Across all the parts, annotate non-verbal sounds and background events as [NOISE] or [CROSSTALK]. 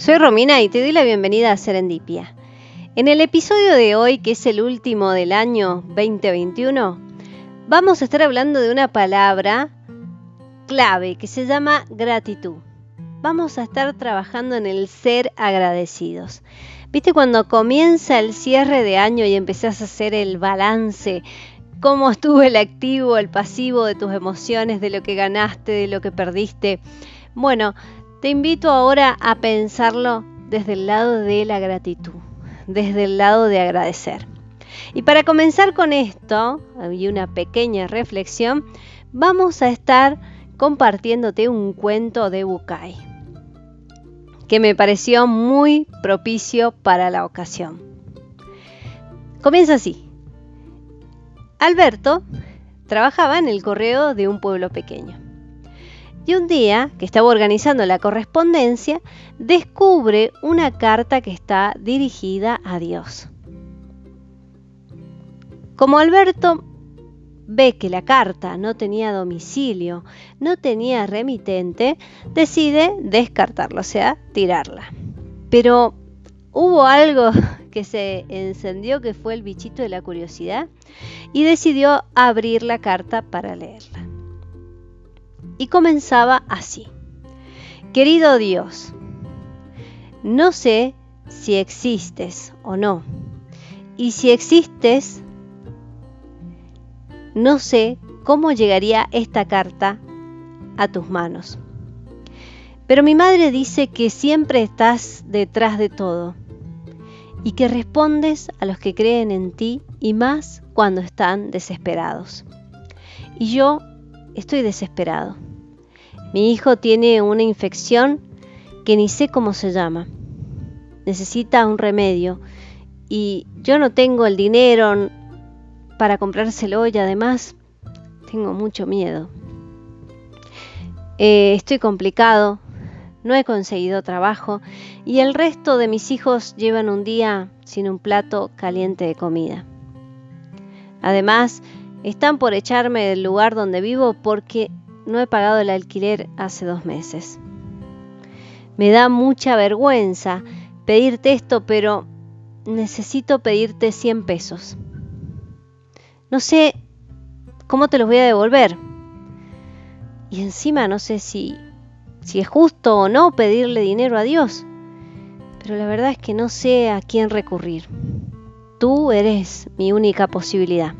Soy Romina y te doy la bienvenida a Serendipia. En el episodio de hoy, que es el último del año 2021, vamos a estar hablando de una palabra clave que se llama gratitud. Vamos a estar trabajando en el ser agradecidos. ¿Viste cuando comienza el cierre de año y empezás a hacer el balance? ¿Cómo estuvo el activo, el pasivo de tus emociones, de lo que ganaste, de lo que perdiste? Bueno, te invito ahora a pensarlo desde el lado de la gratitud, desde el lado de agradecer. Y para comenzar con esto, y una pequeña reflexión, vamos a estar compartiéndote un cuento de Bukai que me pareció muy propicio para la ocasión. Comienza así. Alberto trabajaba en el correo de un pueblo pequeño. Y un día, que estaba organizando la correspondencia, descubre una carta que está dirigida a Dios. Como Alberto ve que la carta no tenía domicilio, no tenía remitente, decide descartarla, o sea, tirarla. Pero hubo algo [LAUGHS] que se encendió que fue el bichito de la curiosidad y decidió abrir la carta para leerla. Y comenzaba así. Querido Dios, no sé si existes o no. Y si existes, no sé cómo llegaría esta carta a tus manos. Pero mi madre dice que siempre estás detrás de todo y que respondes a los que creen en ti y más cuando están desesperados. Y yo estoy desesperado. Mi hijo tiene una infección que ni sé cómo se llama. Necesita un remedio y yo no tengo el dinero para comprárselo y además tengo mucho miedo. Eh, estoy complicado, no he conseguido trabajo y el resto de mis hijos llevan un día sin un plato caliente de comida. Además, están por echarme del lugar donde vivo porque no he pagado el alquiler hace dos meses. Me da mucha vergüenza pedirte esto, pero necesito pedirte 100 pesos. No sé cómo te los voy a devolver. Y encima no sé si, si es justo o no pedirle dinero a Dios. Pero la verdad es que no sé a quién recurrir. Tú eres mi única posibilidad.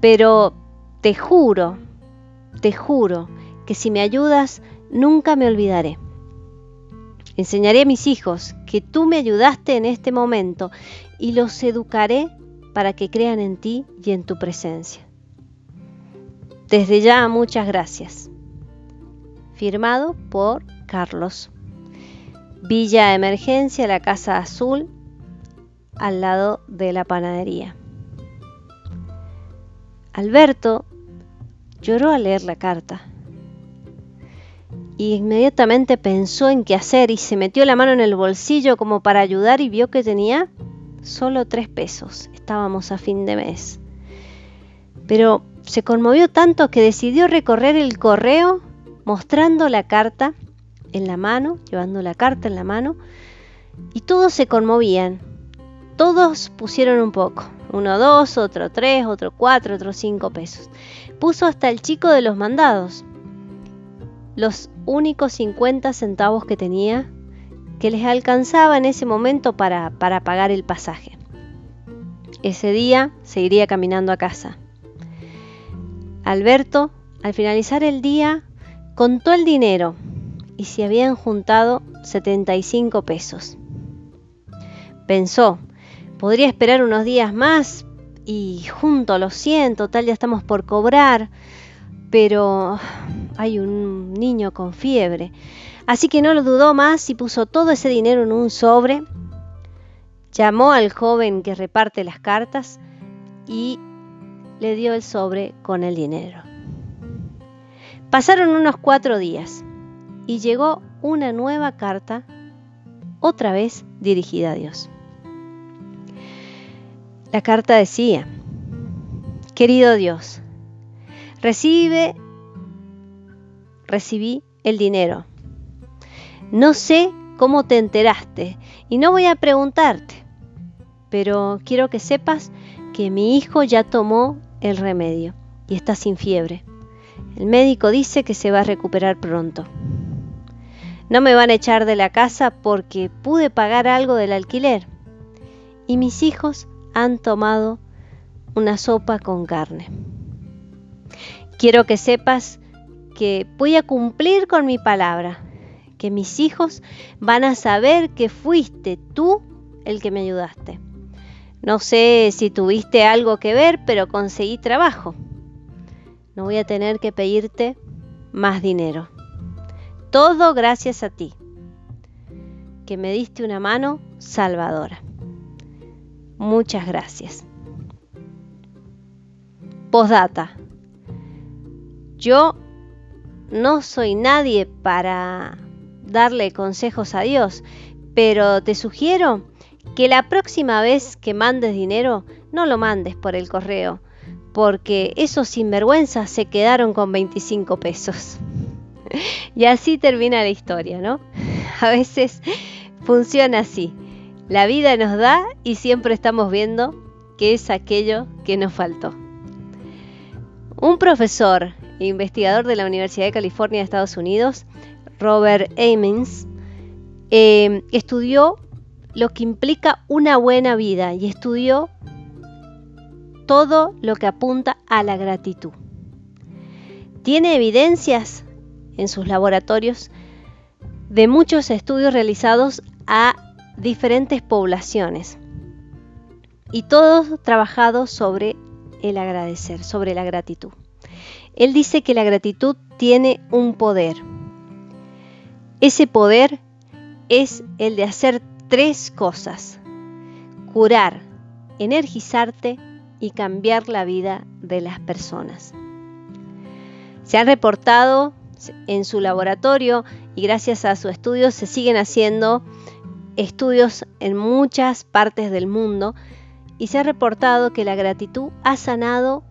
Pero te juro, te juro que si me ayudas, nunca me olvidaré. Enseñaré a mis hijos que tú me ayudaste en este momento y los educaré para que crean en ti y en tu presencia. Desde ya, muchas gracias. Firmado por Carlos. Villa Emergencia, la Casa Azul, al lado de la panadería. Alberto lloró al leer la carta y inmediatamente pensó en qué hacer y se metió la mano en el bolsillo como para ayudar y vio que tenía solo tres pesos. Estábamos a fin de mes. Pero se conmovió tanto que decidió recorrer el correo mostrando la carta en la mano, llevando la carta en la mano, y todos se conmovían. Todos pusieron un poco, uno dos, otro tres, otro cuatro, otro cinco pesos. Puso hasta el chico de los mandados. Los únicos 50 centavos que tenía que les alcanzaba en ese momento para, para pagar el pasaje. Ese día se iría caminando a casa. Alberto, al finalizar el día, contó el dinero y se habían juntado 75 pesos. Pensó, podría esperar unos días más y junto a los 100, total ya estamos por cobrar, pero hay un niño con fiebre. Así que no lo dudó más y puso todo ese dinero en un sobre, llamó al joven que reparte las cartas y le dio el sobre con el dinero. Pasaron unos cuatro días y llegó una nueva carta, otra vez dirigida a Dios. La carta decía, querido Dios, recibe, recibí el dinero no sé cómo te enteraste y no voy a preguntarte, pero quiero que sepas que mi hijo ya tomó el remedio y está sin fiebre. El médico dice que se va a recuperar pronto. No me van a echar de la casa porque pude pagar algo del alquiler. Y mis hijos han tomado una sopa con carne. Quiero que sepas que voy a cumplir con mi palabra, que mis hijos van a saber que fuiste tú el que me ayudaste. No sé si tuviste algo que ver, pero conseguí trabajo. No voy a tener que pedirte más dinero. Todo gracias a ti, que me diste una mano salvadora. Muchas gracias. Postdata. Yo no soy nadie para darle consejos a Dios, pero te sugiero que la próxima vez que mandes dinero, no lo mandes por el correo, porque esos sinvergüenzas se quedaron con 25 pesos. [LAUGHS] y así termina la historia, ¿no? [LAUGHS] A veces funciona así. La vida nos da y siempre estamos viendo qué es aquello que nos faltó. Un profesor e investigador de la Universidad de California de Estados Unidos, Robert Amins, eh, estudió lo que implica una buena vida y estudió todo lo que apunta a la gratitud. Tiene evidencias en sus laboratorios de muchos estudios realizados a diferentes poblaciones y todos trabajados sobre el agradecer, sobre la gratitud. Él dice que la gratitud tiene un poder. Ese poder es el de hacer tres cosas. Curar, energizarte y cambiar la vida de las personas. Se han reportado en su laboratorio y gracias a su estudio se siguen haciendo estudios en muchas partes del mundo y se ha reportado que la gratitud ha sanado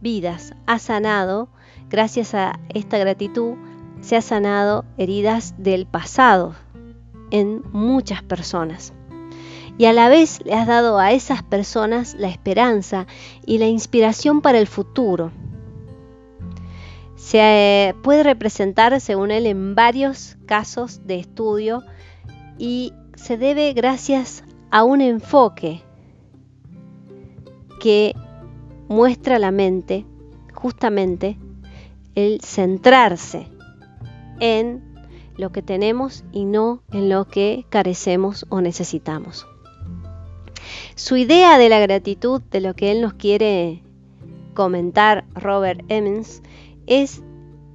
vidas, ha sanado, gracias a esta gratitud, se ha sanado heridas del pasado, en muchas personas. Y a la vez le has dado a esas personas la esperanza y la inspiración para el futuro. Se eh, puede representar, según él, en varios casos de estudio y se debe gracias a un enfoque que muestra la mente justamente el centrarse en lo que tenemos y no en lo que carecemos o necesitamos. Su idea de la gratitud, de lo que él nos quiere comentar, Robert Emmons, es,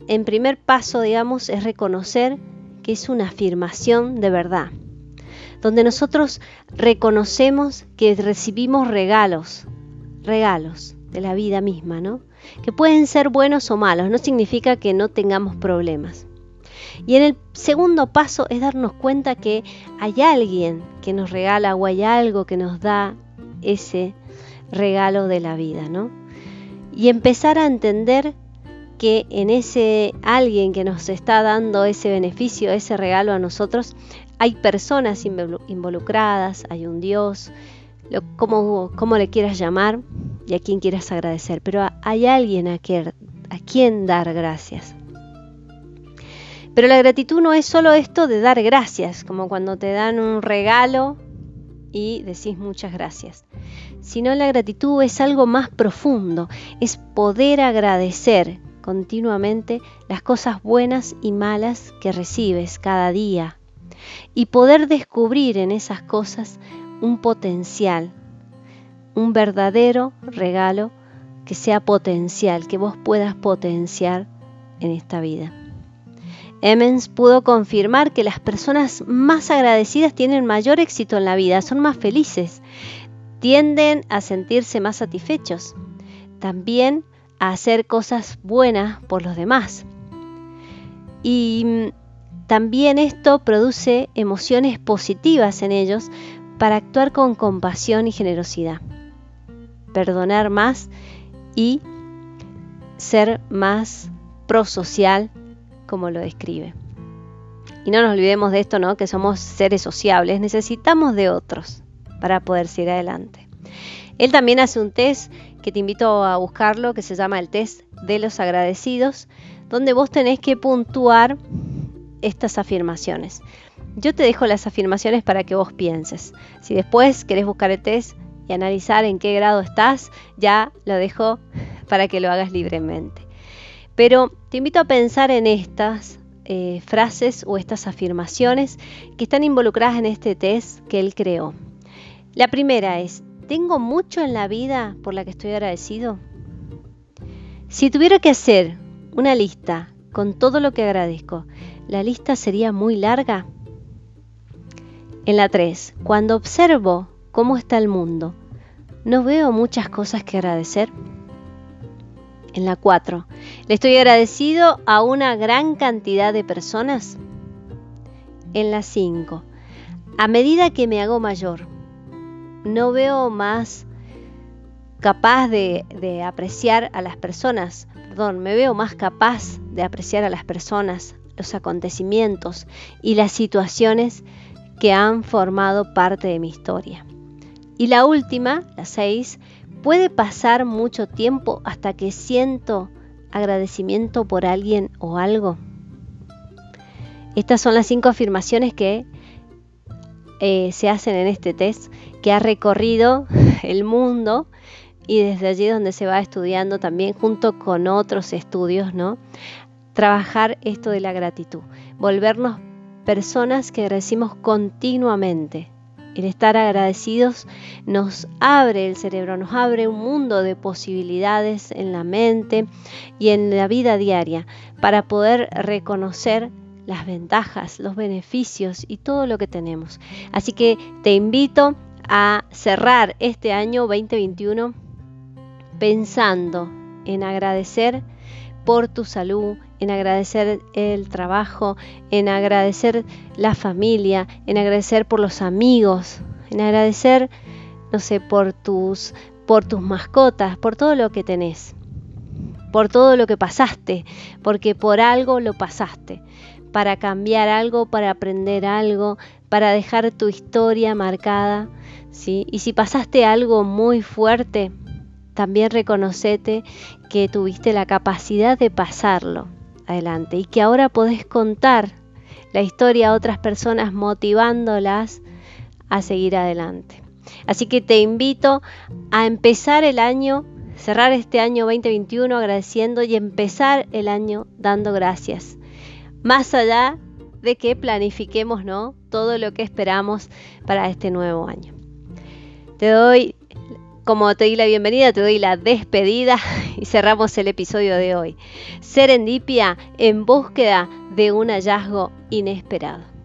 en primer paso, digamos, es reconocer que es una afirmación de verdad, donde nosotros reconocemos que recibimos regalos, regalos de la vida misma, ¿no? Que pueden ser buenos o malos, no significa que no tengamos problemas. Y en el segundo paso es darnos cuenta que hay alguien que nos regala o hay algo que nos da ese regalo de la vida, ¿no? Y empezar a entender que en ese alguien que nos está dando ese beneficio, ese regalo a nosotros, hay personas involucradas, hay un Dios, como, como le quieras llamar y a quien quieras agradecer, pero hay alguien a quien dar gracias. Pero la gratitud no es solo esto de dar gracias, como cuando te dan un regalo y decís muchas gracias, sino la gratitud es algo más profundo, es poder agradecer continuamente las cosas buenas y malas que recibes cada día y poder descubrir en esas cosas un potencial, un verdadero regalo que sea potencial, que vos puedas potenciar en esta vida. Emmons pudo confirmar que las personas más agradecidas tienen mayor éxito en la vida, son más felices, tienden a sentirse más satisfechos, también a hacer cosas buenas por los demás. Y mm, también esto produce emociones positivas en ellos para actuar con compasión y generosidad, perdonar más y ser más prosocial como lo describe. Y no nos olvidemos de esto, ¿no? Que somos seres sociables, necesitamos de otros para poder seguir adelante. Él también hace un test que te invito a buscarlo, que se llama el test de los agradecidos, donde vos tenés que puntuar estas afirmaciones. Yo te dejo las afirmaciones para que vos pienses. Si después querés buscar el test y analizar en qué grado estás, ya lo dejo [LAUGHS] para que lo hagas libremente. Pero te invito a pensar en estas eh, frases o estas afirmaciones que están involucradas en este test que él creó. La primera es, ¿tengo mucho en la vida por la que estoy agradecido? Si tuviera que hacer una lista con todo lo que agradezco, ¿la lista sería muy larga? En la 3, cuando observo cómo está el mundo, ¿no veo muchas cosas que agradecer? En la 4, ¿le estoy agradecido a una gran cantidad de personas? En la 5, a medida que me hago mayor, ¿no veo más capaz de, apreciar a las personas? Perdón, me veo más capaz de apreciar a las personas, los acontecimientos y las situaciones que han formado parte de mi historia. Y la última, la 6, puede pasar mucho tiempo hasta que siento agradecimiento por alguien o algo. Estas son las cinco afirmaciones que eh, se hacen en este test que ha recorrido [LAUGHS] el mundo y desde allí donde se va estudiando también junto con otros estudios, ¿no? Trabajar esto de la gratitud, volvernos personas que agradecimos continuamente. El estar agradecidos nos abre el cerebro, nos abre un mundo de posibilidades en la mente y en la vida diaria para poder reconocer las ventajas, los beneficios y todo lo que tenemos. Así que te invito a cerrar este año 2021 pensando en agradecer por tu salud, en agradecer el trabajo, en agradecer la familia, en agradecer por los amigos, en agradecer, no sé, por tus, por tus mascotas, por todo lo que tenés, por todo lo que pasaste, porque por algo lo pasaste, para cambiar algo, para aprender algo, para dejar tu historia marcada, ¿sí? Y si pasaste algo muy fuerte, también reconocete que tuviste la capacidad de pasarlo adelante y que ahora podés contar la historia a otras personas motivándolas a seguir adelante. Así que te invito a empezar el año, cerrar este año 2021 agradeciendo y empezar el año dando gracias. Más allá de que planifiquemos ¿no? todo lo que esperamos para este nuevo año. Te doy como te di la bienvenida, te doy la despedida [LAUGHS] y cerramos el episodio de hoy. Serendipia en búsqueda de un hallazgo inesperado.